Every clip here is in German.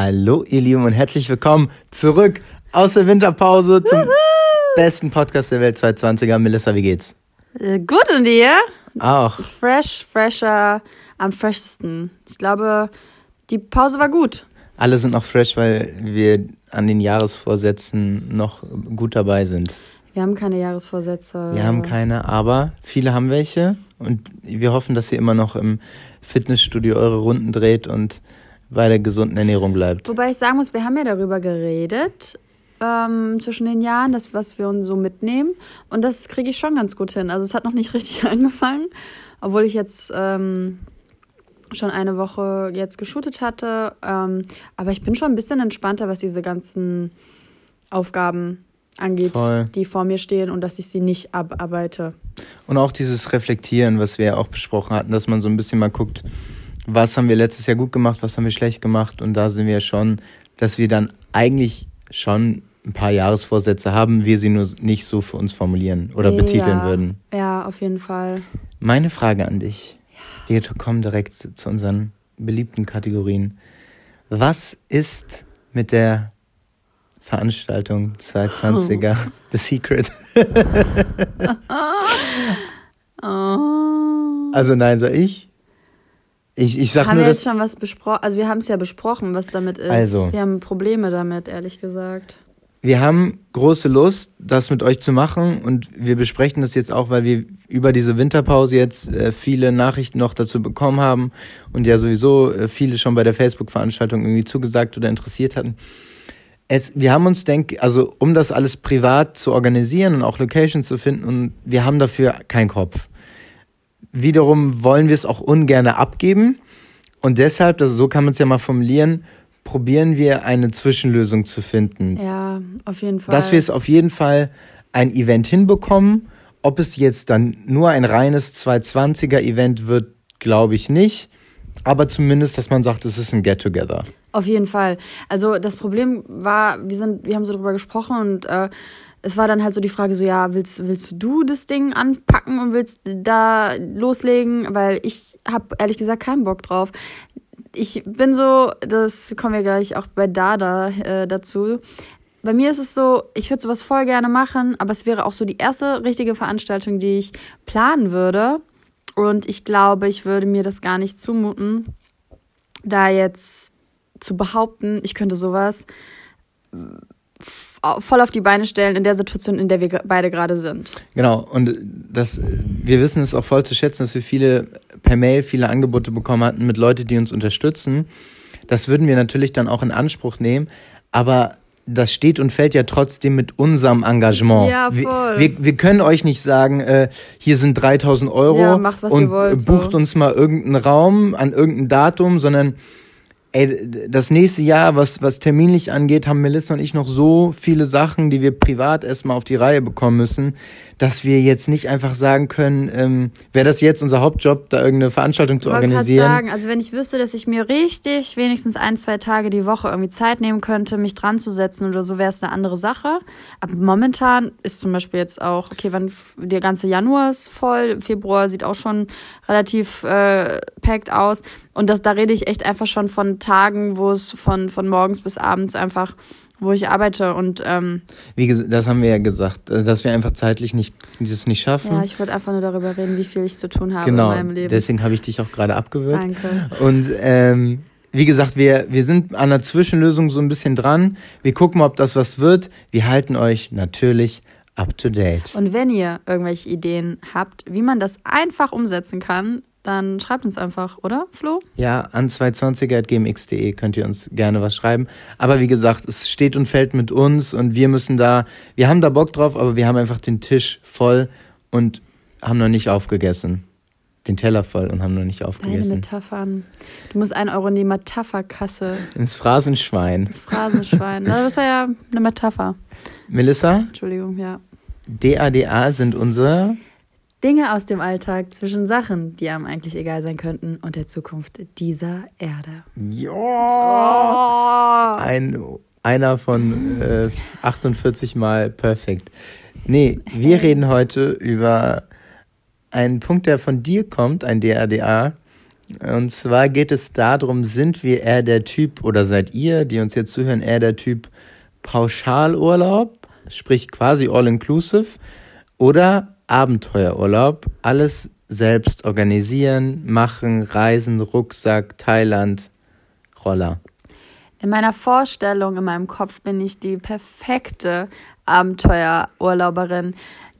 Hallo ihr Lieben und herzlich willkommen zurück aus der Winterpause zum Juhu. besten Podcast der Welt 2020er. Melissa, wie geht's? Äh, Gut und dir? Auch. Fresh, fresher, am freshesten. Ich glaube, die Pause war gut. Alle sind noch fresh, weil wir an den Jahresvorsätzen noch gut dabei sind. Wir haben keine Jahresvorsätze. Wir haben keine, aber viele haben welche und wir hoffen, dass ihr immer noch im Fitnessstudio eure Runden dreht und bei der gesunden Ernährung bleibt. Wobei ich sagen muss, wir haben ja darüber geredet ähm, zwischen den Jahren, das, was wir uns so mitnehmen. Und das kriege ich schon ganz gut hin. Also es hat noch nicht richtig angefangen, obwohl ich jetzt ähm, schon eine Woche jetzt geshootet hatte. Ähm, aber ich bin schon ein bisschen entspannter, was diese ganzen Aufgaben angeht, Voll. die vor mir stehen und dass ich sie nicht abarbeite. Und auch dieses Reflektieren, was wir ja auch besprochen hatten, dass man so ein bisschen mal guckt, was haben wir letztes Jahr gut gemacht, was haben wir schlecht gemacht. Und da sind wir schon, dass wir dann eigentlich schon ein paar Jahresvorsätze haben, wir sie nur nicht so für uns formulieren oder betiteln ja, würden. Ja, auf jeden Fall. Meine Frage an dich. Wir kommen direkt zu unseren beliebten Kategorien. Was ist mit der Veranstaltung 220er The Secret? Oh. Also nein, soll ich? Ich, ich sag haben nur, wir jetzt schon was besprochen? Also wir haben es ja besprochen, was damit ist. Also. Wir haben Probleme damit, ehrlich gesagt. wir haben große Lust, das mit euch zu machen und wir besprechen das jetzt auch, weil wir über diese Winterpause jetzt äh, viele Nachrichten noch dazu bekommen haben und ja sowieso äh, viele schon bei der Facebook-Veranstaltung irgendwie zugesagt oder interessiert hatten. Es, wir haben uns, denk, also um das alles privat zu organisieren und auch Locations zu finden und wir haben dafür keinen Kopf. Wiederum wollen wir es auch ungern abgeben und deshalb, das, so kann man es ja mal formulieren, probieren wir eine Zwischenlösung zu finden. Ja, auf jeden Fall. Dass wir es auf jeden Fall ein Event hinbekommen. Ob es jetzt dann nur ein reines 220er Event wird, glaube ich nicht. Aber zumindest, dass man sagt, es ist ein Get-Together. Auf jeden Fall. Also das Problem war, wir sind, wir haben so drüber gesprochen und äh, es war dann halt so die Frage so, ja, willst, willst du das Ding anpacken und willst da loslegen? Weil ich habe ehrlich gesagt keinen Bock drauf. Ich bin so, das kommen wir gleich auch bei Dada äh, dazu. Bei mir ist es so, ich würde sowas voll gerne machen, aber es wäre auch so die erste richtige Veranstaltung, die ich planen würde. Und ich glaube, ich würde mir das gar nicht zumuten, da jetzt zu behaupten, ich könnte sowas voll auf die Beine stellen in der Situation, in der wir beide gerade sind. Genau, und das, wir wissen es auch voll zu schätzen, dass wir viele per Mail viele Angebote bekommen hatten mit Leuten, die uns unterstützen. Das würden wir natürlich dann auch in Anspruch nehmen, aber das steht und fällt ja trotzdem mit unserem Engagement. Ja, Wir, voll. wir, wir können euch nicht sagen, äh, hier sind 3000 Euro Ja, macht, und wollt, bucht so. uns mal irgendeinen Raum an irgendein Datum, sondern ey, das nächste Jahr, was, was terminlich angeht, haben Melissa und ich noch so viele Sachen, die wir privat erstmal auf die Reihe bekommen müssen, dass wir jetzt nicht einfach sagen können, ähm, wäre das jetzt unser Hauptjob, da irgendeine Veranstaltung zu Ich organisieren. sagen, also wenn ich wüsste, dass ich mir richtig wenigstens ein, zwei Tage die Woche irgendwie Zeit nehmen könnte, mich dran zu setzen oder so, wäre es eine andere Sache. Aber momentan ist zum Beispiel jetzt auch, okay, wann der ganze Januar ist voll, Februar sieht auch schon relativ äh, packed aus. Und das, da rede ich echt einfach schon von Tagen, wo es von, von morgens bis abends einfach, wo ich arbeite. Und ähm, Wie gesagt, das haben wir ja gesagt, äh, dass wir einfach zeitlich nicht, das nicht schaffen. ja, ich wollte einfach nur darüber reden, wie viel ich zu tun habe genau, in meinem Leben. deswegen habe ich dich auch gerade abgewürgt. Danke. Und ähm, wie gesagt, wir, wir sind an der Zwischenlösung so ein bisschen dran. Wir gucken mal, ob das was wird. Wir halten euch natürlich up to date. Und wenn ihr irgendwelche Ideen habt, wie man das einfach umsetzen kann, dann schreibt uns einfach, oder, Flo? Ja, an 220.gmx.de könnt ihr uns gerne was schreiben. Aber wie gesagt, es steht und fällt mit uns und wir müssen da, wir haben da Bock drauf, aber wir haben einfach den Tisch voll und haben noch nicht aufgegessen. Den Teller voll und haben noch nicht Deine aufgegessen. Metaphern. Du musst einen Euro in die Metapherkasse. Ins Phrasenschwein. Das Phrasenschwein. Das ist ja eine Metapher. Melissa, Entschuldigung, ja. DADA sind unsere Dinge aus dem Alltag zwischen Sachen, die einem eigentlich egal sein könnten und der Zukunft dieser Erde. Ja. Ein, einer von äh, 48 Mal perfekt. Nee, wir reden heute über einen Punkt, der von dir kommt, ein DADA. Und zwar geht es darum, sind wir eher der Typ oder seid ihr, die uns jetzt zuhören, eher der Typ Pauschalurlaub, sprich quasi all-inclusive, oder Abenteuerurlaub, alles selbst organisieren, machen, reisen, Rucksack, Thailand, Roller. In meiner Vorstellung, in meinem Kopf bin ich die perfekte Abenteuerurlauberin,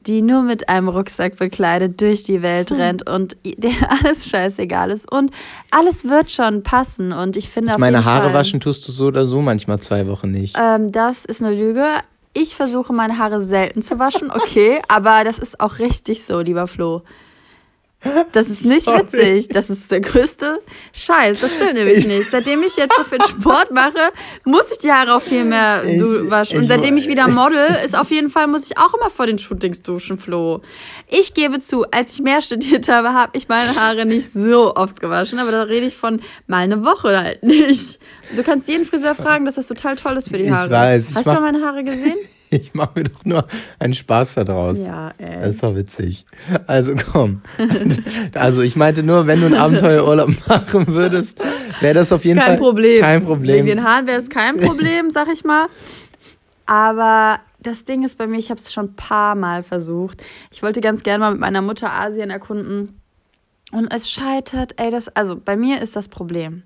die nur mit einem Rucksack bekleidet durch die Welt hm. rennt und der alles scheißegal ist und alles wird schon passen und ich finde ich meine Haare Fall, waschen tust du so oder so manchmal zwei Wochen nicht. Ähm, das ist eine Lüge. Ich versuche meine Haare selten zu waschen, okay, aber das ist auch richtig so, lieber Flo. Das ist nicht Sorry. witzig. Das ist der größte Scheiß. Das stimmt nämlich nicht. Seitdem ich jetzt so viel Sport mache, muss ich die Haare auch viel mehr ich, waschen. Und seitdem ich wieder model, ist auf jeden Fall, muss ich auch immer vor den Shootings duschen, Flo. Ich gebe zu, als ich mehr studiert habe, habe ich meine Haare nicht so oft gewaschen. Aber da rede ich von mal eine Woche halt nicht. Du kannst jeden Friseur fragen, dass das total toll ist für die Haare. Ich weiß. Hast du mal meine Haare gesehen? Ich mache mir doch nur einen Spaß daraus. Ja, ey. Das ist doch witzig. Also komm. also ich meinte nur, wenn du einen Abenteuerurlaub machen würdest, wäre das auf jeden kein Fall Problem. kein Problem. Wegen den Haaren wäre es kein Problem, sag ich mal. Aber das Ding ist bei mir, ich habe es schon ein paar Mal versucht. Ich wollte ganz gerne mal mit meiner Mutter Asien erkunden. Und es scheitert, ey, das, also bei mir ist das Problem.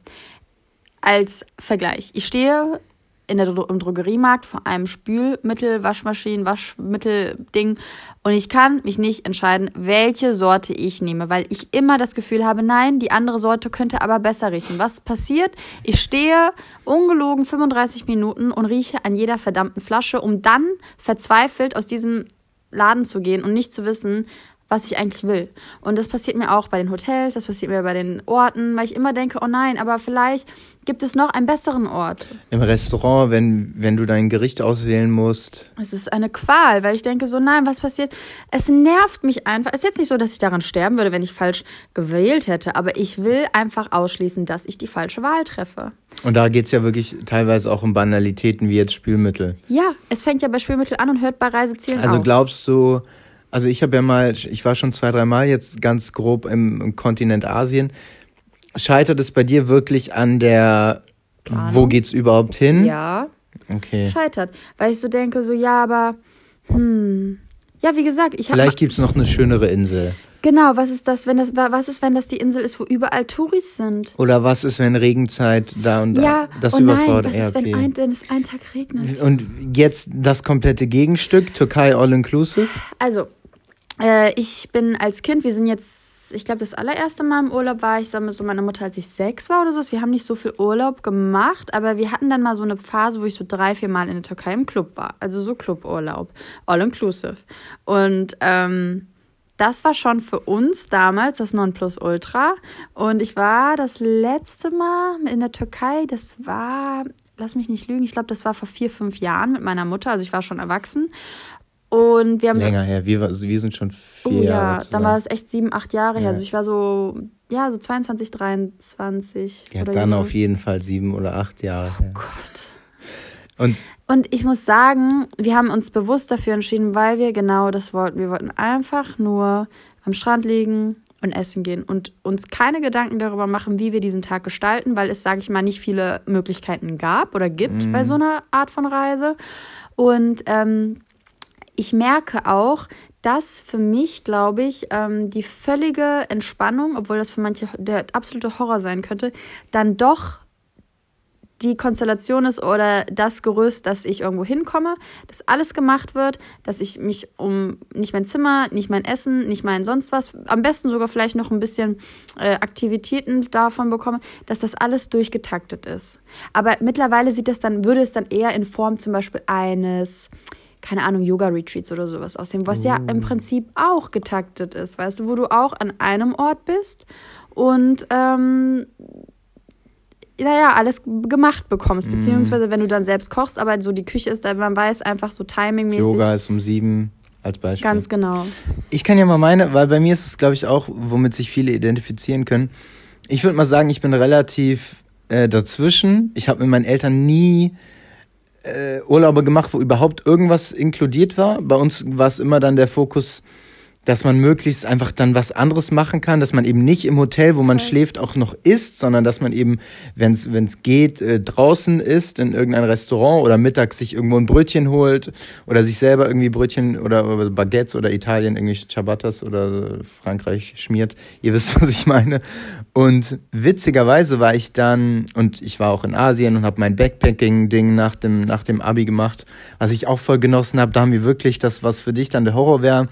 Als Vergleich. Ich stehe in der, im Drogeriemarkt vor einem Spülmittel, Waschmaschinen, Waschmittel-Ding und ich kann mich nicht entscheiden, welche Sorte ich nehme, weil ich immer das Gefühl habe, nein, die andere Sorte könnte aber besser riechen. Was passiert? Ich stehe ungelogen 35 Minuten und rieche an jeder verdammten Flasche, um dann verzweifelt aus diesem Laden zu gehen und nicht zu wissen, was ich eigentlich will. Und das passiert mir auch bei den Hotels, das passiert mir bei den Orten, weil ich immer denke, oh nein, aber vielleicht gibt es noch einen besseren Ort. Im Restaurant, wenn, wenn du dein Gericht auswählen musst. Es ist eine Qual, weil ich denke so, nein, was passiert? Es nervt mich einfach. Es ist jetzt nicht so, dass ich daran sterben würde, wenn ich falsch gewählt hätte, aber ich will einfach ausschließen, dass ich die falsche Wahl treffe. Und da geht es ja wirklich teilweise auch um Banalitäten wie jetzt Spülmittel. Ja, es fängt ja bei Spülmittel an und hört bei Reisezielen also auf. Also glaubst du also ich habe ja mal, ich war schon zwei, drei Mal jetzt ganz grob im, im Kontinent Asien. Scheitert es bei dir wirklich an der, Planung? wo geht's überhaupt hin? Ja. Okay. Scheitert. Weil ich so denke, so, ja, aber, hm. Ja, wie gesagt, ich habe. Vielleicht gibt es noch eine schönere Insel. Genau, was ist das, wenn das, was ist, wenn das die Insel ist, wo überall Touris sind? Oder was ist, wenn Regenzeit da und da? Ja, das oh überfordert. Nein, was ist, wenn, ein, wenn es einen Tag regnet? Und jetzt das komplette Gegenstück, Türkei All Inclusive? Also, äh, ich bin als Kind, wir sind jetzt, ich glaube, das allererste Mal im Urlaub war ich so mit so meiner Mutter, als ich sechs war oder so. Wir haben nicht so viel Urlaub gemacht, aber wir hatten dann mal so eine Phase, wo ich so drei, vier Mal in der Türkei im Club war. Also so Cluburlaub, all inclusive. Und ähm, das war schon für uns damals das Nonplusultra. Und ich war das letzte Mal in der Türkei, das war, lass mich nicht lügen, ich glaube, das war vor vier, fünf Jahren mit meiner Mutter. Also ich war schon erwachsen. Und wir haben. Länger her, wir, wir sind schon vier oh, Jahre. Ja, dann war es echt sieben, acht Jahre ja. her. Also ich war so, ja, so 22, 23. Ja, dann so. auf jeden Fall sieben oder acht Jahre oh her. Oh Gott. Und, und ich muss sagen, wir haben uns bewusst dafür entschieden, weil wir genau das wollten. Wir wollten einfach nur am Strand liegen und essen gehen und uns keine Gedanken darüber machen, wie wir diesen Tag gestalten, weil es, sage ich mal, nicht viele Möglichkeiten gab oder gibt mm. bei so einer Art von Reise. Und ähm, ich merke auch, dass für mich, glaube ich, ähm, die völlige Entspannung, obwohl das für manche der absolute Horror sein könnte, dann doch die Konstellation ist oder das Gerüst, dass ich irgendwo hinkomme, dass alles gemacht wird, dass ich mich um nicht mein Zimmer, nicht mein Essen, nicht mein sonst was, am besten sogar vielleicht noch ein bisschen äh, Aktivitäten davon bekomme, dass das alles durchgetaktet ist. Aber mittlerweile sieht das dann, würde es dann eher in Form zum Beispiel eines keine Ahnung, Yoga-Retreats oder sowas aussehen, was oh. ja im oh. Prinzip auch getaktet ist, weißt du, wo du auch an einem Ort bist und ähm, naja, alles gemacht bekommst, mm. beziehungsweise wenn du dann selbst kochst, aber so die Küche ist, man weiß einfach so timingmäßig. Yoga ist um sieben als Beispiel. Ganz genau. Ich kann ja mal meine, weil bei mir ist es, glaube ich, auch, womit sich viele identifizieren können. Ich würde mal sagen, ich bin relativ äh, dazwischen. Ich habe mit meinen Eltern nie äh, Urlaube gemacht, wo überhaupt irgendwas inkludiert war. Bei uns war es immer dann der Fokus, dass man möglichst einfach dann was anderes machen kann, dass man eben nicht im Hotel, wo man okay. schläft, auch noch isst, sondern dass man eben, wenn es geht, äh, draußen isst, in irgendein Restaurant oder mittags sich irgendwo ein Brötchen holt oder sich selber irgendwie Brötchen oder, oder Baguettes oder Italien irgendwie Ciabattas oder Frankreich schmiert. Ihr wisst, was ich meine. Und witzigerweise war ich dann, und ich war auch in Asien und habe mein Backpacking-Ding nach dem, nach dem Abi gemacht, was ich auch voll genossen habe. Da haben wir wirklich das, was für dich dann der Horror wäre,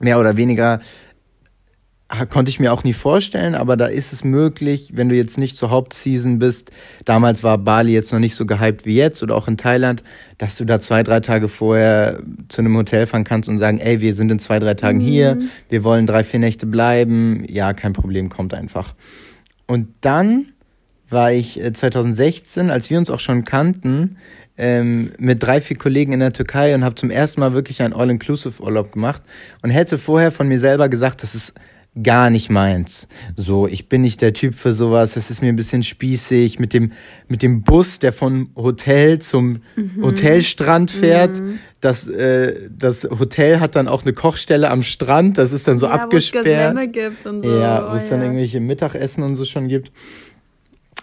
mehr oder weniger konnte ich mir auch nie vorstellen, aber da ist es möglich, wenn du jetzt nicht zur Hauptseason bist, damals war Bali jetzt noch nicht so gehypt wie jetzt oder auch in Thailand, dass du da zwei, drei Tage vorher zu einem Hotel fahren kannst und sagen, ey, wir sind in zwei, drei Tagen mhm. hier, wir wollen drei, vier Nächte bleiben, ja, kein Problem, kommt einfach. Und dann war ich 2016, äh, als wir uns auch schon kannten, ähm, mit drei, vier Kollegen in der Türkei und habe zum ersten Mal wirklich einen All-Inclusive-Urlaub gemacht und hätte vorher von mir selber gesagt, das ist gar nicht meins. So, ich bin nicht der Typ für sowas. Das ist mir ein bisschen spießig mit dem mit dem Bus, der vom Hotel zum mhm. Hotelstrand fährt. Mhm. Das äh, das Hotel hat dann auch eine Kochstelle am Strand. Das ist dann so ja, abgesperrt. Wo gibt und so. Ja, wo es oh, dann ja. irgendwelche Mittagessen und so schon gibt.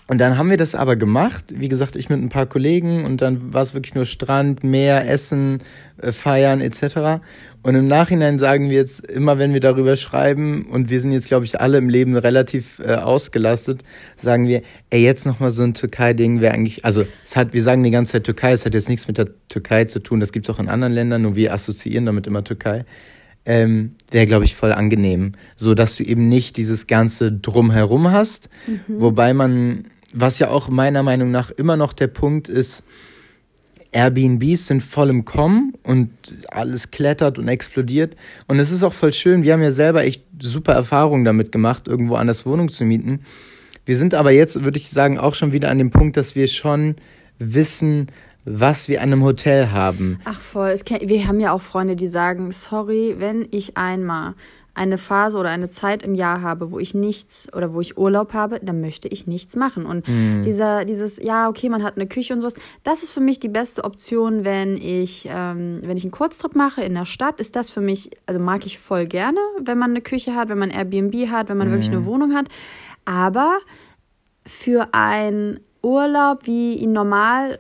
Und dann haben wir das aber gemacht, wie gesagt, ich mit ein paar Kollegen und dann war es wirklich nur Strand, Meer, Essen, äh, Feiern etc. Und im Nachhinein sagen wir jetzt immer, wenn wir darüber schreiben und wir sind jetzt, glaube ich, alle im Leben relativ äh, ausgelastet, sagen wir, ey, jetzt nochmal so ein Türkei-Ding wäre eigentlich, also es hat, wir sagen die ganze Zeit Türkei, es hat jetzt nichts mit der Türkei zu tun, das gibt es auch in anderen Ländern, nur wir assoziieren damit immer Türkei. Ähm, wäre, glaube ich, voll angenehm. So dass du eben nicht dieses ganze Drumherum hast. Mhm. Wobei man was ja auch meiner Meinung nach immer noch der Punkt ist, Airbnbs sind voll im Kommen und alles klettert und explodiert. Und es ist auch voll schön. Wir haben ja selber echt super Erfahrungen damit gemacht, irgendwo anders Wohnung zu mieten. Wir sind aber jetzt, würde ich sagen, auch schon wieder an dem Punkt, dass wir schon wissen, was wir an einem Hotel haben. Ach voll. wir haben ja auch Freunde, die sagen, sorry, wenn ich einmal eine Phase oder eine Zeit im Jahr habe, wo ich nichts oder wo ich Urlaub habe, dann möchte ich nichts machen. Und mhm. dieser, dieses, ja, okay, man hat eine Küche und sowas, das ist für mich die beste Option, wenn ich, ähm, wenn ich einen Kurztrip mache in der Stadt, ist das für mich, also mag ich voll gerne, wenn man eine Küche hat, wenn man Airbnb hat, wenn man mhm. wirklich eine Wohnung hat. Aber für einen Urlaub, wie ihn normal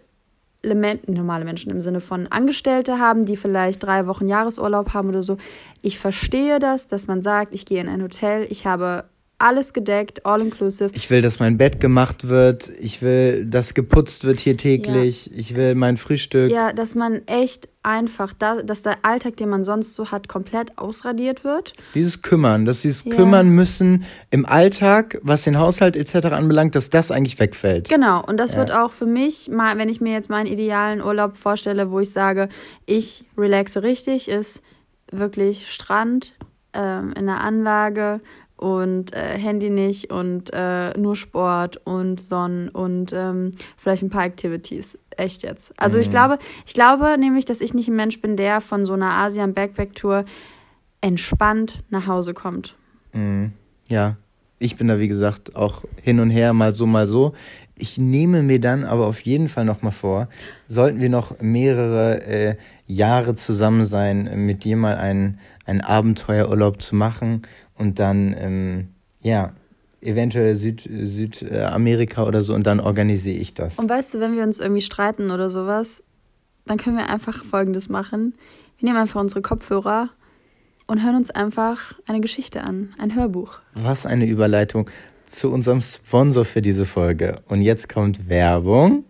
normale Menschen im Sinne von Angestellte haben, die vielleicht drei Wochen Jahresurlaub haben oder so. Ich verstehe das, dass man sagt, ich gehe in ein Hotel, ich habe alles gedeckt, all inclusive. Ich will, dass mein Bett gemacht wird. Ich will, dass geputzt wird hier täglich. Ja. Ich will mein Frühstück. Ja, dass man echt einfach, da, dass der Alltag, den man sonst so hat, komplett ausradiert wird. Dieses Kümmern, dass dieses ja. Kümmern müssen im Alltag, was den Haushalt etc. anbelangt, dass das eigentlich wegfällt. Genau, und das ja. wird auch für mich, mal, wenn ich mir jetzt meinen idealen Urlaub vorstelle, wo ich sage, ich relaxe richtig, ist wirklich Strand ähm, in der Anlage und äh, Handy nicht und äh, nur Sport und Sonnen und ähm, vielleicht ein paar Activities. Echt jetzt. Also mhm. ich glaube, ich glaube nämlich, dass ich nicht ein Mensch bin, der von so einer Asien-Backpack-Tour entspannt nach Hause kommt. Mhm. Ja, ich bin da wie gesagt auch hin und her, mal so, mal so. Ich nehme mir dann aber auf jeden Fall nochmal vor, sollten wir noch mehrere äh, Jahre zusammen sein, mit dir mal einen, einen Abenteuerurlaub zu machen und dann, ähm, ja, eventuell Süd, Südamerika oder so und dann organisiere ich das. Und weißt du, wenn wir uns irgendwie streiten oder sowas, dann können wir einfach Folgendes machen. Wir nehmen einfach unsere Kopfhörer und hören uns einfach eine Geschichte an, ein Hörbuch. Was eine Überleitung zu unserem Sponsor für diese Folge. Und jetzt kommt Werbung.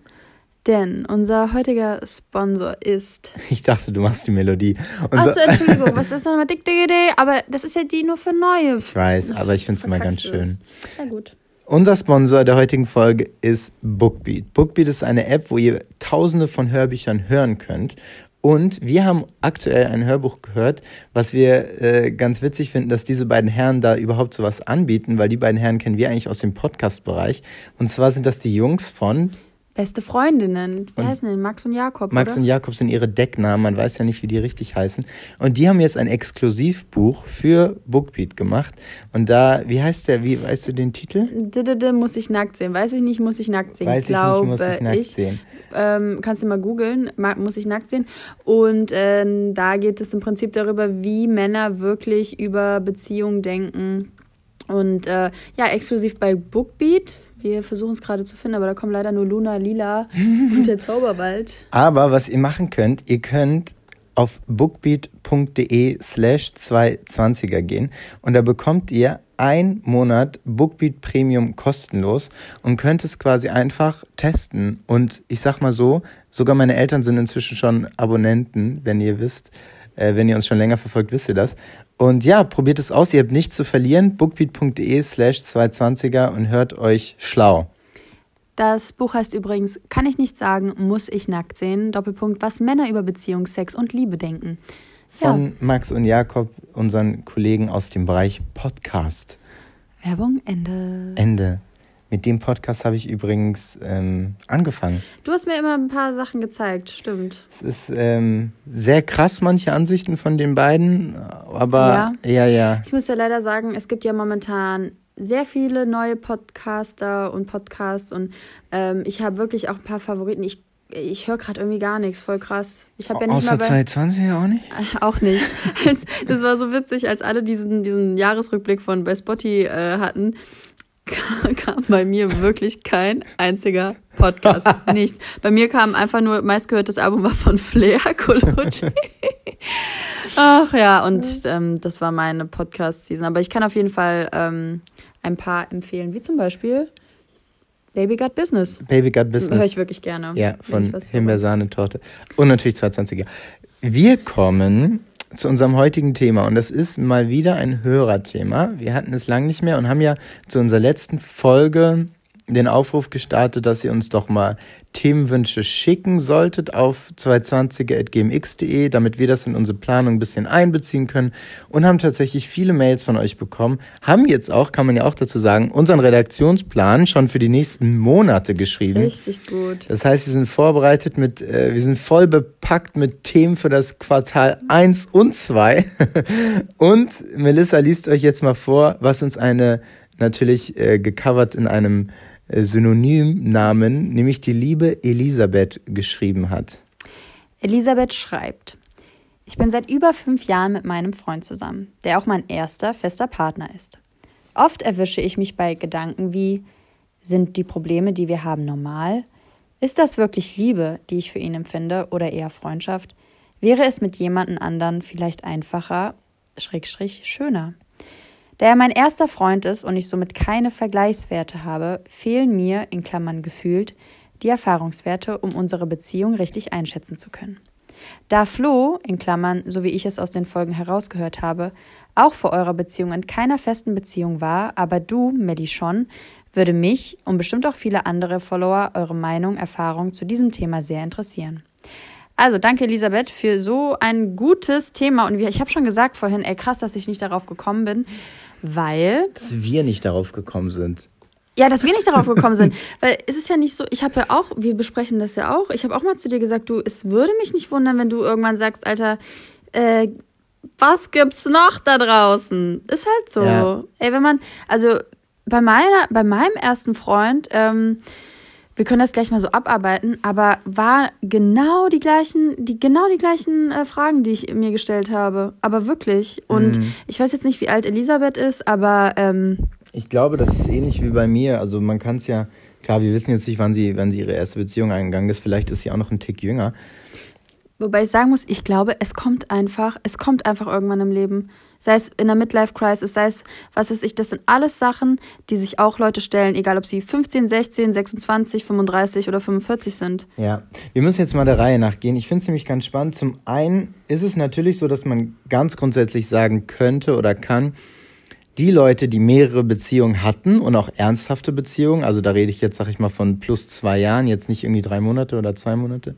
Denn unser heutiger Sponsor ist. Ich dachte, du machst die Melodie. Achso, Entschuldigung, was ist nochmal Dick Dick Idee? Aber das ist ja die nur für neue. Ich weiß, aber ich finde es immer ganz schön. Ja, gut. Unser Sponsor der heutigen Folge ist Bookbeat. Bookbeat ist eine App, wo ihr tausende von Hörbüchern hören könnt. Und wir haben aktuell ein Hörbuch gehört, was wir äh, ganz witzig finden, dass diese beiden Herren da überhaupt sowas anbieten, weil die beiden Herren kennen wir eigentlich aus dem Podcast-Bereich. Und zwar sind das die Jungs von Beste Freundinnen. Wie Und- heißen denn? Max und Jakob, Max oder? und Jakob sind ihre Decknamen, man weiß ja nicht, wie die richtig heißen. Und die haben jetzt ein Exklusivbuch für Bookbeat gemacht. Und da, wie heißt der, wie weißt du den Titel? Didede, muss ich nackt sehen. Weiß ich nicht, muss ich nackt sehen. Weiß ich glaube nicht, muss ich nackt sehen. Ähm, kannst du mal googeln, muss ich nackt sehen. Und ähm, da geht es im Prinzip darüber, wie Männer wirklich über Beziehungen denken. Und äh, ja, exklusiv bei Bookbeat. Wir versuchen es gerade zu finden, aber da kommen leider nur Luna, Lila und der Zauberwald. Aber was ihr machen könnt, ihr könnt auf bookbeat.de slash 220er gehen und da bekommt ihr ein Monat Bookbeat Premium kostenlos und könnt es quasi einfach testen. Und ich sag mal so, sogar meine Eltern sind inzwischen schon Abonnenten, wenn ihr wisst. Äh, wenn ihr uns schon länger verfolgt, wisst ihr das. Und ja, probiert es aus, ihr habt nichts zu verlieren. bookbeat.de slash 220er und hört euch schlau. Das Buch heißt übrigens Kann ich nicht sagen, muss ich nackt sehen. Doppelpunkt, was Männer über Beziehung, Sex und Liebe denken. Ja, von Max und Jakob, unseren Kollegen aus dem Bereich Podcast. Werbung, Ende. Ende. Mit dem Podcast habe ich übrigens ähm, angefangen. Du hast mir immer ein paar Sachen gezeigt, stimmt. Es ist ähm, sehr krass, manche Ansichten von den beiden, aber ja, ja. Ich muss ja leider sagen, es gibt ja momentan sehr viele neue Podcaster und Podcasts und ähm, ich habe wirklich auch ein paar Favoriten. Ich, ich höre gerade irgendwie gar nichts, voll krass. Ich habe ja nicht Außer mal bei, 2020 auch nicht? auch nicht. Das war so witzig, als alle diesen, diesen Jahresrückblick von bei Spotty äh, hatten, kam bei mir wirklich kein einziger Podcast. Nichts. Bei mir kam einfach nur, meistgehörtes Album war von Flair, Colucci. Ach ja, und ähm, das war meine Podcast-Season. Aber ich kann auf jeden Fall ähm, ein paar empfehlen, wie zum Beispiel Baby Got Business. Baby Got Business. Höre ich wirklich gerne. Ja, von. Himbeersahnetorte. Und natürlich 220er. Wir kommen zu unserem heutigen Thema und das ist mal wieder ein Hörerthema. Wir hatten es lang nicht mehr und haben ja zu unserer letzten Folge den Aufruf gestartet, dass ihr uns doch mal Themenwünsche schicken solltet auf 220er.gmx.de, damit wir das in unsere Planung ein bisschen einbeziehen können und haben tatsächlich viele Mails von euch bekommen. Haben jetzt auch, kann man ja auch dazu sagen, unseren Redaktionsplan schon für die nächsten Monate geschrieben. Richtig gut. Das heißt, wir sind vorbereitet mit, äh, wir sind voll bepackt mit Themen für das Quartal 1 und 2. und Melissa liest euch jetzt mal vor, was uns eine natürlich äh, gecovert in einem Synonymnamen, nämlich die liebe Elisabeth geschrieben hat. Elisabeth schreibt, ich bin seit über fünf Jahren mit meinem Freund zusammen, der auch mein erster fester Partner ist. Oft erwische ich mich bei Gedanken wie, sind die Probleme, die wir haben, normal? Ist das wirklich Liebe, die ich für ihn empfinde, oder eher Freundschaft? Wäre es mit jemandem anderen vielleicht einfacher, schrägstrich schöner? Da er mein erster Freund ist und ich somit keine Vergleichswerte habe, fehlen mir, in Klammern gefühlt, die Erfahrungswerte, um unsere Beziehung richtig einschätzen zu können. Da Flo, in Klammern, so wie ich es aus den Folgen herausgehört habe, auch vor eurer Beziehung in keiner festen Beziehung war, aber du, Melly, schon, würde mich und bestimmt auch viele andere Follower eure Meinung, Erfahrung zu diesem Thema sehr interessieren. Also danke Elisabeth für so ein gutes Thema und ich habe schon gesagt vorhin, ey krass, dass ich nicht darauf gekommen bin, weil Dass wir nicht darauf gekommen sind. ja, dass wir nicht darauf gekommen sind. Weil es ist ja nicht so, ich habe ja auch, wir besprechen das ja auch, ich habe auch mal zu dir gesagt, du, es würde mich nicht wundern, wenn du irgendwann sagst, Alter, äh, was gibt's noch da draußen? Ist halt so. Ja. Ey, wenn man, also bei meiner, bei meinem ersten Freund, ähm, wir können das gleich mal so abarbeiten, aber war genau die gleichen, die genau die gleichen äh, Fragen, die ich mir gestellt habe. Aber wirklich. Und Mhm. ich weiß jetzt nicht, wie alt Elisabeth ist, aber ähm, Ich glaube, das ist ähnlich wie bei mir. Also man kann es ja, klar, wir wissen jetzt nicht, wann sie, wann sie ihre erste Beziehung eingegangen ist. Vielleicht ist sie auch noch ein Tick jünger. Wobei ich sagen muss, ich glaube, es kommt einfach, es kommt einfach irgendwann im Leben. Sei es in der Midlife-Crisis, sei es, was weiß ich, das sind alles Sachen, die sich auch Leute stellen, egal ob sie 15, 16, 26, 35 oder 45 sind. Ja, wir müssen jetzt mal der Reihe nachgehen. Ich finde es nämlich ganz spannend. Zum einen ist es natürlich so, dass man ganz grundsätzlich sagen könnte oder kann, die Leute, die mehrere Beziehungen hatten und auch ernsthafte Beziehungen, also da rede ich jetzt, sag ich mal, von plus zwei Jahren, jetzt nicht irgendwie drei Monate oder zwei Monate,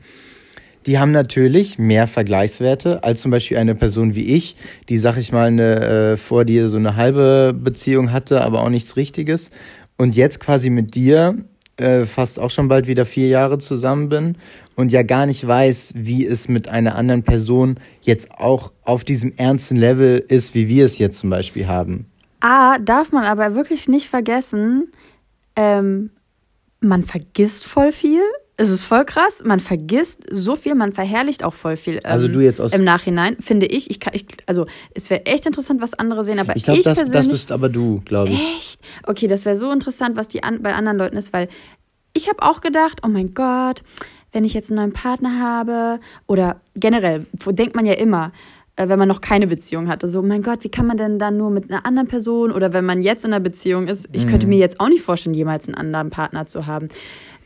die haben natürlich mehr Vergleichswerte als zum Beispiel eine Person wie ich, die, sag ich mal, eine, äh, vor dir so eine halbe Beziehung hatte, aber auch nichts Richtiges. Und jetzt quasi mit dir äh, fast auch schon bald wieder vier Jahre zusammen bin und ja gar nicht weiß, wie es mit einer anderen Person jetzt auch auf diesem ernsten Level ist, wie wir es jetzt zum Beispiel haben. A, darf man aber wirklich nicht vergessen, ähm, man vergisst voll viel. Es ist voll krass. Man vergisst so viel, man verherrlicht auch voll viel. Ähm, Also du jetzt aus- im Nachhinein finde ich. Ich, kann, ich also es wäre echt interessant, was andere sehen, aber Ich glaube, das, das bist aber du, glaube ich. Echt? Okay, das wäre so interessant, was die an, bei anderen Leuten ist, weil ich habe auch gedacht, oh mein Gott, wenn ich jetzt einen neuen Partner habe oder generell, wo denkt man ja immer, äh, wenn man noch keine Beziehung hatte, so, oh mein Gott, wie kann man denn dann nur mit einer anderen Person oder wenn man jetzt in einer Beziehung ist, ich könnte mir jetzt auch nicht vorstellen, jemals einen anderen Partner zu haben.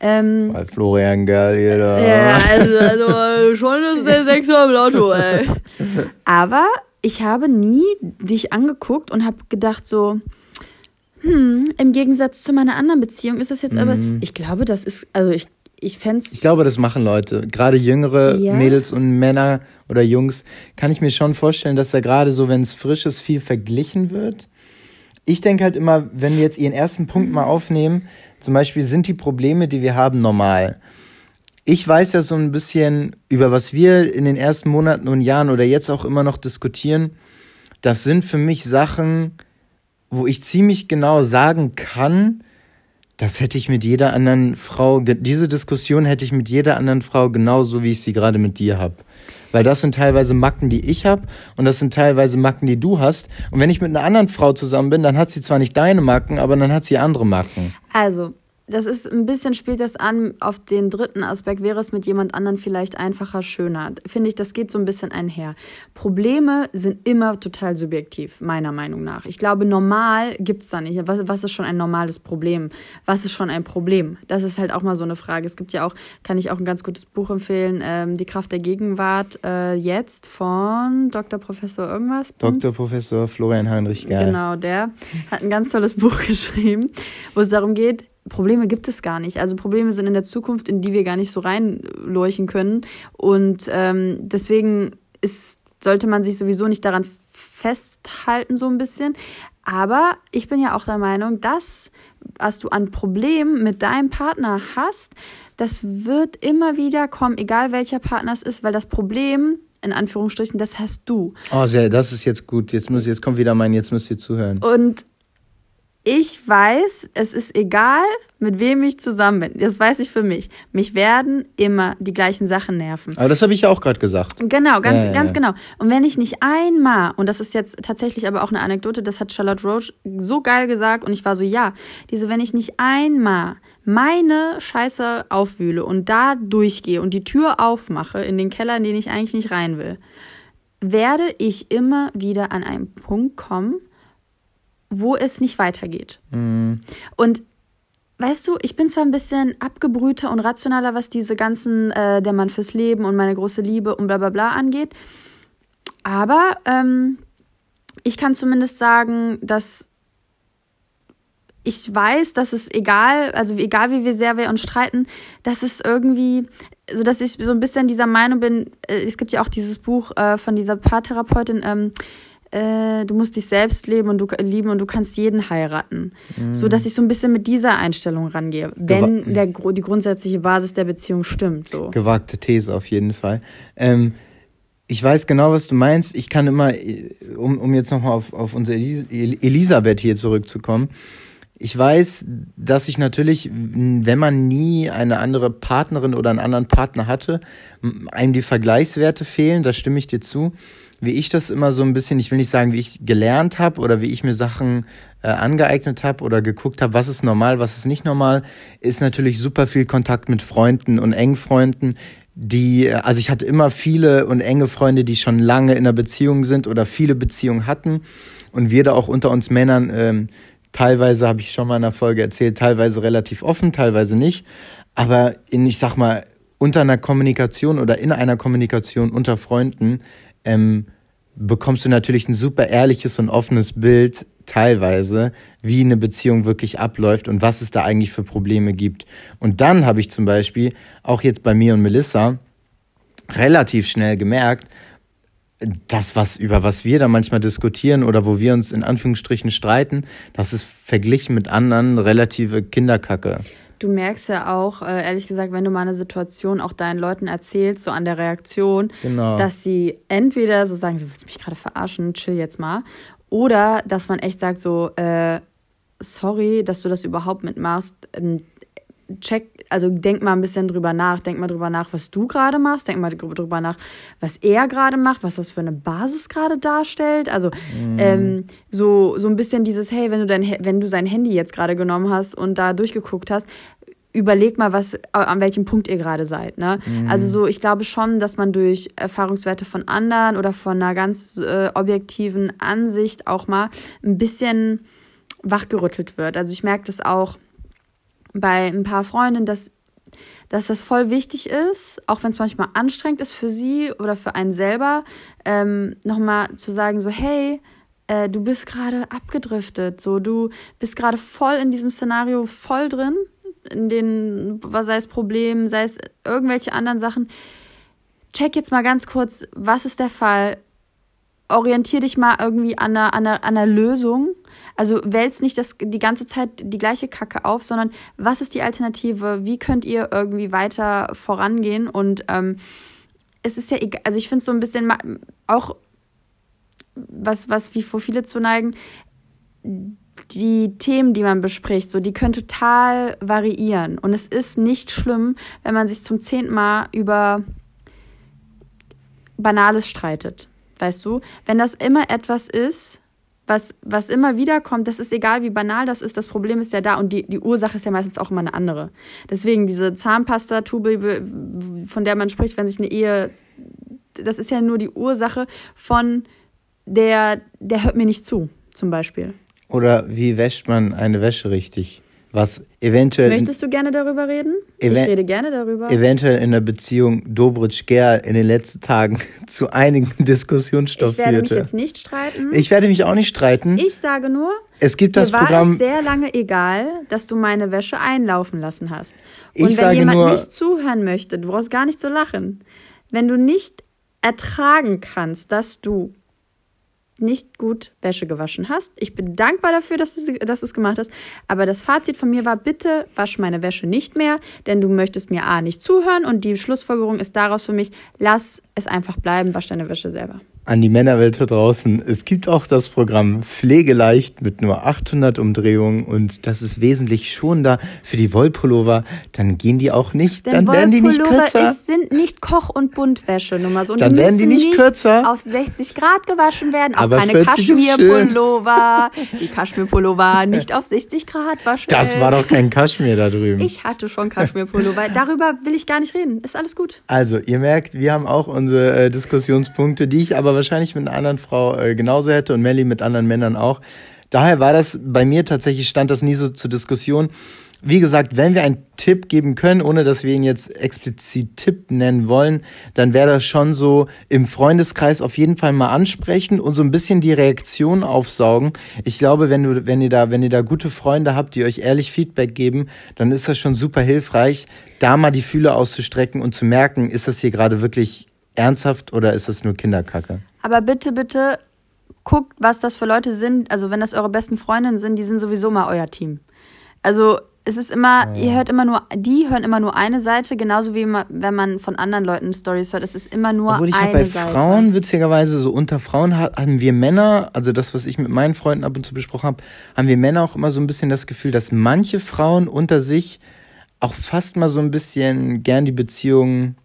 Ähm, Weil Florian geil hier da. ja, also, also schon ist der Sechser im Lotto, ey. Aber ich habe nie dich angeguckt und habe gedacht so, hm, im Gegensatz zu meiner anderen Beziehung ist das jetzt aber, ich glaube, das ist, also ich, ich fände Ich glaube, das machen Leute. Gerade jüngere Ja. Mädels und Männer oder Jungs, kann ich mir schon vorstellen, dass da gerade so, wenn es frisch ist, viel verglichen wird. Ich denke halt immer, wenn wir jetzt ihren ersten Punkt mal aufnehmen, zum Beispiel sind die Probleme, die wir haben, normal. Ich weiß ja so ein bisschen, über was wir in den ersten Monaten und Jahren oder jetzt auch immer noch diskutieren. Das sind für mich Sachen, wo ich ziemlich genau sagen kann, das hätte ich mit jeder anderen Frau, diese Diskussion hätte ich mit jeder anderen Frau genauso, wie ich sie gerade mit dir habe. Weil das sind teilweise Macken, die ich habe und das sind teilweise Macken, die du hast. Und wenn ich mit einer anderen Frau zusammen bin, dann hat sie zwar nicht deine Macken, aber dann hat sie andere Macken. Also, das ist ein bisschen, spielt das an auf den dritten Aspekt. Wäre es mit jemand anderen vielleicht einfacher, schöner? Finde ich, das geht so ein bisschen einher. Probleme sind immer total subjektiv, meiner Meinung nach. Ich glaube, normal gibt es da nicht. Was, was ist schon ein normales Problem? Was ist schon ein Problem? Das ist halt auch mal so eine Frage. Es gibt ja auch, kann ich auch ein ganz gutes Buch empfehlen, ähm, Die Kraft der Gegenwart, äh, jetzt von Dr. Professor irgendwas. Bums? Dr. Professor Florian Heinrich Geil. Genau, der hat ein ganz tolles Buch geschrieben, wo es darum geht, Probleme gibt es gar nicht. Also Probleme sind in der Zukunft, in die wir gar nicht so reinleuchten können. Und ähm, deswegen ist, sollte man sich sowieso nicht daran festhalten, so ein bisschen. Aber ich bin ja auch der Meinung, dass, was du an Problemen mit deinem Partner hast, das wird immer wieder kommen, egal welcher Partner es ist, weil das Problem, in Anführungsstrichen, das hast du. Oh, sehr, das ist jetzt gut. Jetzt, muss, jetzt kommt wieder mein, jetzt müsst ihr zuhören. Und ich weiß, es ist egal, mit wem ich zusammen bin. Das weiß ich für mich. Mich werden immer die gleichen Sachen nerven. Aber das habe ich ja auch gerade gesagt. Genau, ganz, ja, ganz genau. Und wenn ich nicht einmal, und das ist jetzt tatsächlich aber auch eine Anekdote, das hat Charlotte Roach so geil gesagt und ich war so, ja, die so, wenn ich nicht einmal meine Scheiße aufwühle und da durchgehe und die Tür aufmache in den Keller, in den ich eigentlich nicht rein will, werde ich immer wieder an einen Punkt kommen, wo es nicht weitergeht. Und weißt du, ich bin zwar ein bisschen abgebrühter und rationaler, was diese ganzen, äh, der Mann fürs Leben und meine große Liebe und bla bla bla angeht, aber ähm, ich kann zumindest sagen, dass ich weiß, dass es egal, also egal wie wir sehr wir uns streiten, dass es irgendwie, so dass ich so ein bisschen dieser Meinung bin, äh, es gibt ja auch dieses Buch äh, von dieser Paartherapeutin, ähm, äh, du musst dich selbst leben und du lieben und du kannst jeden heiraten. So dass ich so ein bisschen mit dieser Einstellung rangehe, wenn der, gro- die grundsätzliche Basis der Beziehung stimmt. So. Gewagte These auf jeden Fall. Ähm, ich weiß genau, was du meinst. Ich kann immer, äh, um, um jetzt nochmal auf, auf unsere Elis El- Elisabeth hier zurückzukommen. Ich weiß, dass ich natürlich, wenn man nie eine andere Partnerin oder einen anderen Partner hatte, einem die Vergleichswerte fehlen, da stimme ich dir zu. Wie ich das immer so ein bisschen, ich will nicht sagen, wie ich gelernt habe oder wie ich mir Sachen äh, angeeignet habe oder geguckt habe, was ist normal, was ist nicht normal, ist natürlich super viel Kontakt mit Freunden und engen Freunden, die, äh, also ich hatte immer viele und enge Freunde, die schon lange in einer Beziehung sind oder viele Beziehungen hatten und wir da auch unter uns Männern, ähm, teilweise habe ich schon mal in einer Folge erzählt, teilweise relativ offen, teilweise nicht, aber in, ich sag mal, unter einer Kommunikation oder in einer Kommunikation unter Freunden ähm, bekommst du natürlich ein super ehrliches und offenes Bild teilweise, wie eine Beziehung wirklich abläuft und was es da eigentlich für Probleme gibt. Und dann habe ich zum Beispiel auch jetzt bei mir und Melissa relativ schnell gemerkt, das, was, über was wir da manchmal diskutieren oder wo wir uns in Anführungsstrichen streiten, das ist verglichen mit anderen relative Kinderkacke. Du merkst ja auch, äh, ehrlich gesagt, wenn du mal eine Situation auch deinen Leuten erzählst, so an der Reaktion, Genau. dass sie entweder so sagen, so willst mich gerade verarschen, chill jetzt mal, oder dass man echt sagt so, äh, sorry, dass du das überhaupt mitmachst. Check, also denk mal ein bisschen drüber nach, denk mal drüber nach, was du gerade machst, denk mal drüber nach, was er gerade macht, was das für eine Basis gerade darstellt. Also ähm, so, so ein bisschen dieses, hey, wenn du dein, wenn du sein Handy jetzt gerade genommen hast und da durchgeguckt hast, überleg mal, was, an welchem Punkt ihr gerade seid. Ne? Also so, ich glaube schon, dass man durch Erfahrungswerte von anderen oder von einer ganz äh, objektiven Ansicht auch mal ein bisschen wachgerüttelt wird. Also ich merke das auch bei ein paar Freundinnen, dass, dass das voll wichtig ist, auch wenn es manchmal anstrengend ist für sie oder für einen selber, ähm, nochmal zu sagen, so, hey, äh, du bist gerade abgedriftet, so, du bist gerade voll in diesem Szenario voll drin, in den, sei es Problemen, sei es irgendwelche anderen Sachen. Check jetzt mal ganz kurz, was ist der Fall? Orientier dich mal irgendwie an einer, an einer, an einer Lösung. Also wälzt nicht das, die ganze Zeit die gleiche Kacke auf, sondern was ist die Alternative? Wie könnt ihr irgendwie weiter vorangehen? Und ähm, es ist ja egal, also ich finde es so ein bisschen auch, was, was wie vor viele zu neigen, die Themen, die man bespricht, so, die können total variieren. Und es ist nicht schlimm, wenn man sich zum zehnten Mal über Banales streitet. Weißt du? Wenn das immer etwas ist, was, was immer wieder kommt, das ist egal, wie banal das ist, das Problem ist ja da und die, die Ursache ist ja meistens auch immer eine andere. Deswegen diese Zahnpasta-Tube, von der man spricht, wenn sich eine Ehe, das ist ja nur die Ursache von der, der hört mir nicht zu, zum Beispiel. Oder wie wäscht man eine Wäsche richtig? Was eventuell, Möchtest du gerne darüber reden? ich rede gerne darüber. eventuell in der Beziehung Dobritsch-Ger in den letzten Tagen zu einigen Diskussionsstoff ich werde mich führte. jetzt nicht streiten. Ich werde mich auch nicht streiten. Ich sage nur, es gibt das mir war Programm. es sehr lange egal, dass du meine Wäsche einlaufen lassen hast. Ich Und wenn sage jemand nur- nicht zuhören möchte, du brauchst gar nicht zu lachen. Wenn du nicht ertragen kannst, dass du nicht gut Wäsche gewaschen hast. Ich bin dankbar dafür, dass du es gemacht hast. Aber das Fazit von mir war, bitte wasch meine Wäsche nicht mehr, denn du möchtest mir A nicht zuhören und die Schlussfolgerung ist daraus für mich, lass es einfach bleiben, wasch deine Wäsche selber. An die Männerwelt da draußen. Es gibt auch das Programm Pflegeleicht mit nur 800 Umdrehungen und das ist wesentlich schonender für die Wollpullover. Dann gehen die auch nicht, Denn dann werden die nicht kürzer. Ist, sind nicht Koch- und Buntwäsche nur mal so. Und Dann werden die müssen nicht kürzer. auf 60 Grad gewaschen werden. Auch Aber keine 40 ist Kaschmirpullover. Die Kaschmirpullover nicht auf 60 Grad waschen. Das war doch kein Kaschmir da drüben. Ich hatte schon Kaschmirpullover. Darüber will ich gar nicht reden. Ist alles gut. Also, ihr merkt, wir haben auch unsere äh, Diskussionspunkte, die ich aber wahrscheinlich mit einer anderen Frau äh, genauso hätte und Melly mit anderen Männern auch. Daher war das bei mir tatsächlich, stand das nie so zur Diskussion. Wie gesagt, wenn wir einen Tipp geben können, ohne dass wir ihn jetzt explizit Tipp nennen wollen, dann wäre das schon so im Freundeskreis auf jeden Fall mal ansprechen und so ein bisschen die Reaktion aufsaugen. Ich glaube, wenn du, wenn ihr da, wenn ihr da gute Freunde habt, die euch ehrlich Feedback geben, dann ist das schon super hilfreich, da mal die Fühler auszustrecken und zu merken, ist das hier gerade wirklich ernsthaft oder ist das nur Kinderkacke? Aber bitte, bitte guckt, was das für Leute sind. Also, wenn das eure besten Freundinnen sind, die sind sowieso mal euer Team. Also, es ist immer, ihr hört immer nur, die hören immer nur eine Seite, genauso wie ma- wenn man von anderen Leuten Stories hört. Es ist immer nur Obwohl ich eine bei Seite. Frauen, witzigerweise, so unter Frauen ha- haben wir Männer, also das, was ich mit meinen Freunden ab und zu besprochen habe, haben wir Männer auch immer so ein bisschen das Gefühl, dass manche Frauen unter sich auch fast mal so ein bisschen gern die Beziehung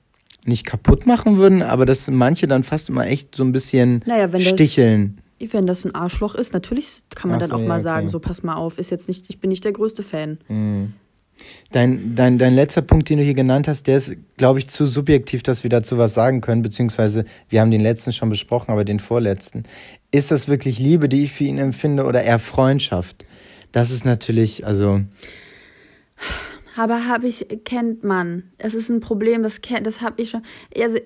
nicht kaputt machen würden, aber dass manche dann fast immer echt so ein bisschen Naja, wenn das- sticheln. Wenn das ein Arschloch ist, natürlich kann man Ach dann so, auch ja, mal okay. sagen, so pass mal auf, ist jetzt nicht, ich bin nicht der größte Fan. Dein, dein, dein letzter Punkt, den du hier genannt hast, der ist, glaube ich, zu subjektiv, dass wir dazu was sagen können, beziehungsweise wir haben den letzten schon besprochen, aber den vorletzten. Ist das wirklich Liebe, die ich für ihn empfinde, oder eher Freundschaft? Das ist natürlich, also, Aber habe ich, kennt man. Es ist ein Problem, das, kennt- das habe ich schon. Also,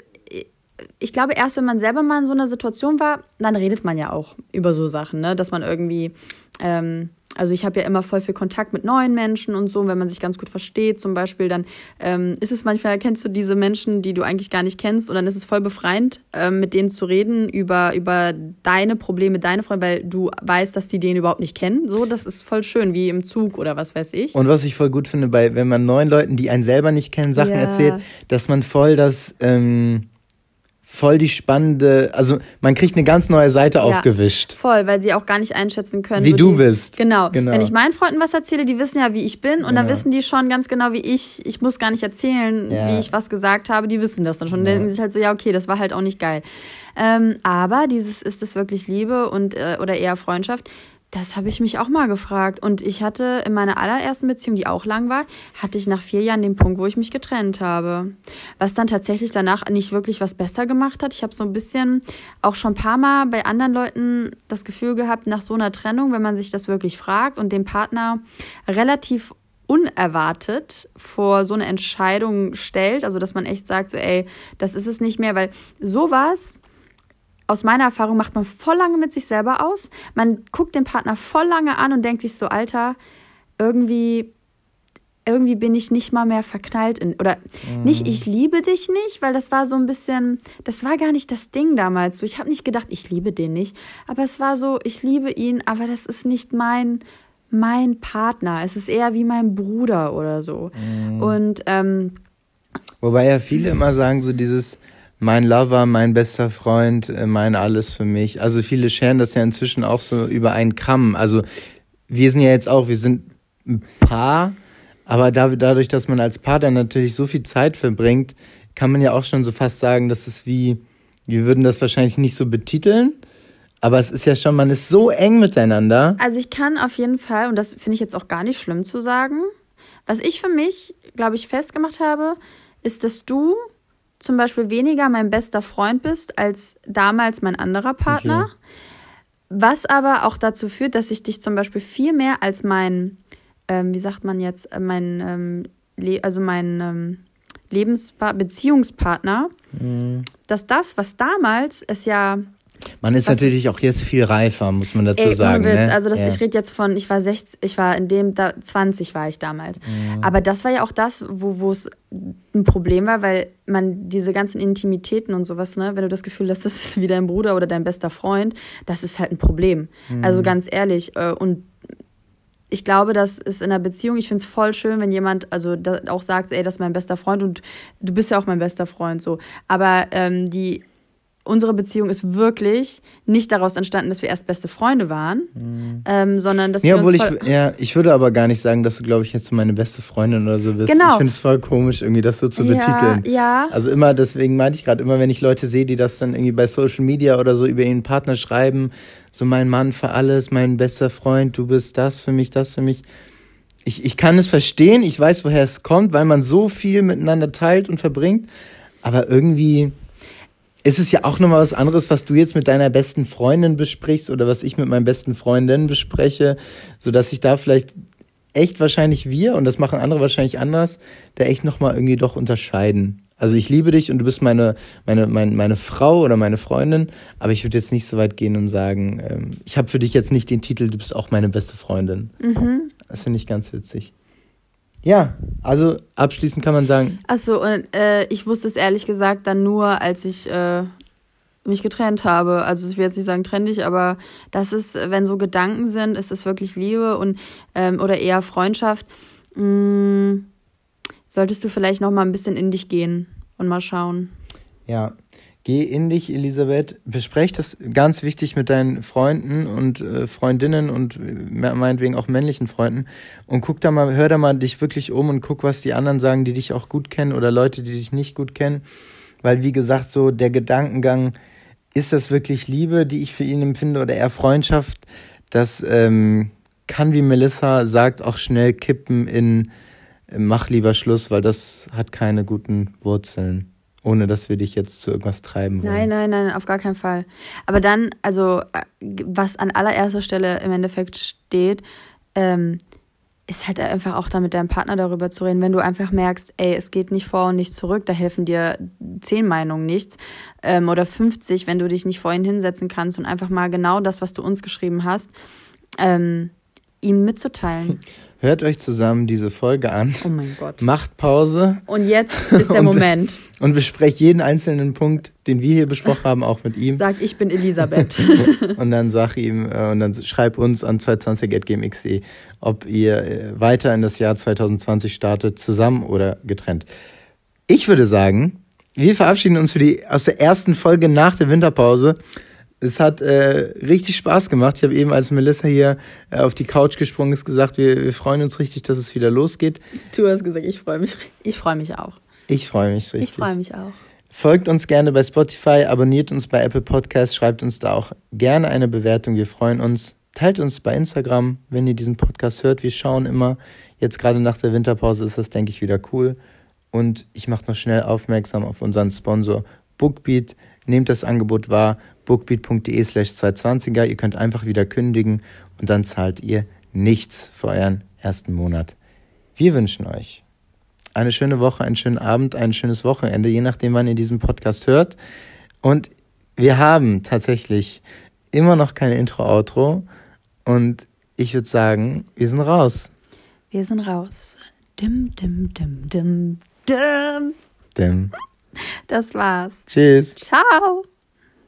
ich glaube, erst wenn man selber mal in so einer Situation war, dann redet man ja auch über so Sachen, ne? Dass man irgendwie, ähm, also ich habe ja immer voll viel Kontakt mit neuen Menschen und so, wenn man sich ganz gut versteht, zum Beispiel, dann ähm, ist es manchmal, kennst du diese Menschen, die du eigentlich gar nicht kennst, und dann ist es voll befreiend, ähm, mit denen zu reden über, über deine Probleme, deine Freunde, weil du weißt, dass die den überhaupt nicht kennen. So, das ist voll schön, wie im Zug oder was weiß ich. Und was ich voll gut finde, bei, wenn man neuen Leuten, die einen selber nicht kennen, Sachen Ja. erzählt, dass man voll das, ähm, voll die spannende, also man kriegt eine ganz neue Seite aufgewischt. Voll, weil sie auch gar nicht einschätzen können. Wie du die, bist. Genau. Genau. Wenn ich meinen Freunden was erzähle, die wissen ja, wie ich bin und dann Ja. wissen die schon ganz genau, wie ich. Ich muss gar nicht erzählen, Ja. wie ich was gesagt habe. Die wissen das dann schon. Denken sich halt so, ja, okay, das war halt auch nicht geil. Ähm, aber dieses ist es wirklich Liebe und äh, oder eher Freundschaft. Das habe ich mich auch mal gefragt. Und ich hatte in meiner allerersten Beziehung, die auch lang war, hatte ich nach vier Jahren den Punkt, wo ich mich getrennt habe. Was dann tatsächlich danach nicht wirklich was besser gemacht hat. Ich habe so ein bisschen auch schon ein paar Mal bei anderen Leuten das Gefühl gehabt, nach so einer Trennung, wenn man sich das wirklich fragt und den Partner relativ unerwartet vor so eine Entscheidung stellt, also dass man echt sagt, so ey, das ist es nicht mehr, weil sowas aus meiner Erfahrung macht man voll lange mit sich selber aus. Man guckt den Partner voll lange an und denkt sich so, Alter, irgendwie, irgendwie bin ich nicht mal mehr verknallt in. Oder nicht, ich liebe dich nicht, weil das war so ein bisschen, das war gar nicht das Ding damals. So, ich habe nicht gedacht, ich liebe den nicht. Aber es war so, ich liebe ihn, aber das ist nicht mein, mein Partner. Es ist eher wie mein Bruder oder so. Und ähm, Wobei ja viele immer sagen, so dieses mein Lover, mein bester Freund, äh, mein alles für mich. Also viele scheren das ja inzwischen auch so über einen Kamm. Also wir sind ja jetzt auch, wir sind ein Paar, aber da, dadurch, dass man als Paar dann natürlich so viel Zeit verbringt, kann man ja auch schon so fast sagen, dass es wie, wir würden das wahrscheinlich nicht so betiteln, aber es ist ja schon, man ist so eng miteinander. Also ich kann auf jeden Fall, und das finde ich jetzt auch gar nicht schlimm zu sagen, was ich für mich, glaube ich, festgemacht habe, ist, dass du zum Beispiel weniger mein bester Freund bist als damals mein anderer Partner. Okay. Was aber auch dazu führt, dass ich dich zum Beispiel viel mehr als mein, ähm, wie sagt man jetzt, äh, mein, ähm, Le also mein ähm, Lebenspa Beziehungspartner, dass das, was damals es ja Man ist natürlich auch jetzt viel reifer, muss man dazu Ey, sagen. Witz. Ne? Also das, ja. ich rede jetzt von, ich war 16, ich war in dem, da, 20 war ich damals. Mhm. Aber das war ja auch das, wo wo es ein Problem war, weil man diese ganzen Intimitäten und sowas, ne, wenn du das Gefühl hast, das ist wie dein Bruder oder dein bester Freund, das ist halt ein Problem. Mhm. Also ganz ehrlich. äh, Und ich glaube, das ist in einer Beziehung, ich finde es voll schön, wenn jemand also auch sagt, ey, das ist mein bester Freund und du bist ja auch mein bester Freund so. Aber ähm, die unsere Beziehung ist wirklich nicht daraus entstanden, dass wir erst beste Freunde waren, ähm, sondern dass Ja, wir obwohl uns ich, ja, ich würde aber gar nicht sagen, dass du, glaube ich, jetzt so meine beste Freundin oder so bist. Genau. Ich finde es voll komisch, irgendwie das so zu ja, betiteln. ja, Also immer, deswegen meinte ich gerade, immer wenn ich Leute sehe, die das dann irgendwie bei Social Media oder so über ihren Partner schreiben, so mein Mann für alles, mein bester Freund, du bist das für mich, das für mich. Ich, ich kann es verstehen, ich weiß, woher es kommt, weil man so viel miteinander teilt und verbringt. Aber irgendwie ist es ja auch nochmal was anderes, was du jetzt mit deiner besten Freundin besprichst oder was ich mit meinen besten Freundinnen bespreche, sodass ich da vielleicht echt wahrscheinlich wir, und das machen andere wahrscheinlich anders, da echt nochmal irgendwie doch unterscheiden. Also ich liebe dich und du bist meine, meine, meine, meine Frau oder meine Freundin, aber ich würde jetzt nicht so weit gehen und sagen, ähm, ich habe für dich jetzt nicht den Titel, du bist auch meine beste Freundin. mhm. Das finde ich ganz witzig. Ja, also abschließend kann man sagen, Achso, und äh, ich wusste es ehrlich gesagt dann nur, als ich äh, mich getrennt habe. Also ich will jetzt nicht sagen trenn dich, aber das ist, wenn so Gedanken sind, ist es wirklich Liebe und ähm, oder eher Freundschaft. Mh, solltest du vielleicht noch mal ein bisschen in dich gehen und mal schauen. Ja, geh in dich, Elisabeth. Besprech das ganz wichtig mit deinen Freunden und äh, Freundinnen und äh, meinetwegen auch männlichen Freunden und guck da mal, hör da mal dich wirklich um und guck, was die anderen sagen, die dich auch gut kennen oder Leute, die dich nicht gut kennen. Weil, wie gesagt, so der Gedankengang, ist das wirklich Liebe, die ich für ihn empfinde oder eher Freundschaft? Das ähm, kann, wie Melissa sagt, auch schnell kippen in äh, mach lieber Schluss, weil das hat keine guten Wurzeln. Ohne dass wir dich jetzt zu irgendwas treiben wollen. Nein, nein, nein, auf gar keinen Fall. Aber dann, also, was an allererster Stelle im Endeffekt steht, ähm, ist halt einfach auch da mit deinem Partner darüber zu reden. Wenn du einfach merkst, ey, es geht nicht vor und nicht zurück, da helfen dir zehn Meinungen nichts ähm, oder 50, wenn du dich nicht vorhin hinsetzen kannst und einfach mal genau das, was du uns geschrieben hast, ähm, ihm mitzuteilen. Hört euch zusammen diese Folge an. Oh mein Gott. Macht Pause. Und jetzt ist der Und- Moment. Und besprecht jeden einzelnen Punkt, den wir hier besprochen haben, auch mit ihm. Sag, ich bin Elisabeth. Und dann sag ihm, äh, und dann schreib uns an 220.gmx.de, ob ihr äh, weiter in das Jahr 2020 startet, zusammen oder getrennt. Ich würde sagen, wir verabschieden uns für die, aus der ersten Folge nach der Winterpause. Es hat äh, richtig Spaß gemacht. Ich habe eben, als Melissa hier äh, auf die Couch gesprungen ist, gesagt, wir, wir freuen uns richtig, dass es wieder losgeht. du hast gesagt, ich freue mich. Ich freue mich auch. Ich freue mich richtig. Ich freue mich auch. Folgt uns gerne bei Spotify, abonniert uns bei Apple Podcasts, schreibt uns da auch gerne eine Bewertung. Wir freuen uns. Teilt uns bei Instagram, wenn ihr diesen Podcast hört. Wir schauen immer. Jetzt gerade nach der Winterpause ist das, denke ich, wieder cool. Und ich mache noch schnell aufmerksam auf unseren Sponsor Bookbeat. Nehmt das Angebot wahr. bookbeat.de slash 220er. Ihr könnt einfach wieder kündigen und dann zahlt ihr nichts für euren ersten Monat. Wir wünschen euch eine schöne Woche, einen schönen Abend, ein schönes Wochenende, je nachdem, wann ihr diesen Podcast hört. Und wir haben tatsächlich immer noch kein Intro-Outro. Und ich würde sagen, wir sind raus. Wir sind raus. Dim, dim, dim, dim, dim. Dem. Das war's. Tschüss. Ciao.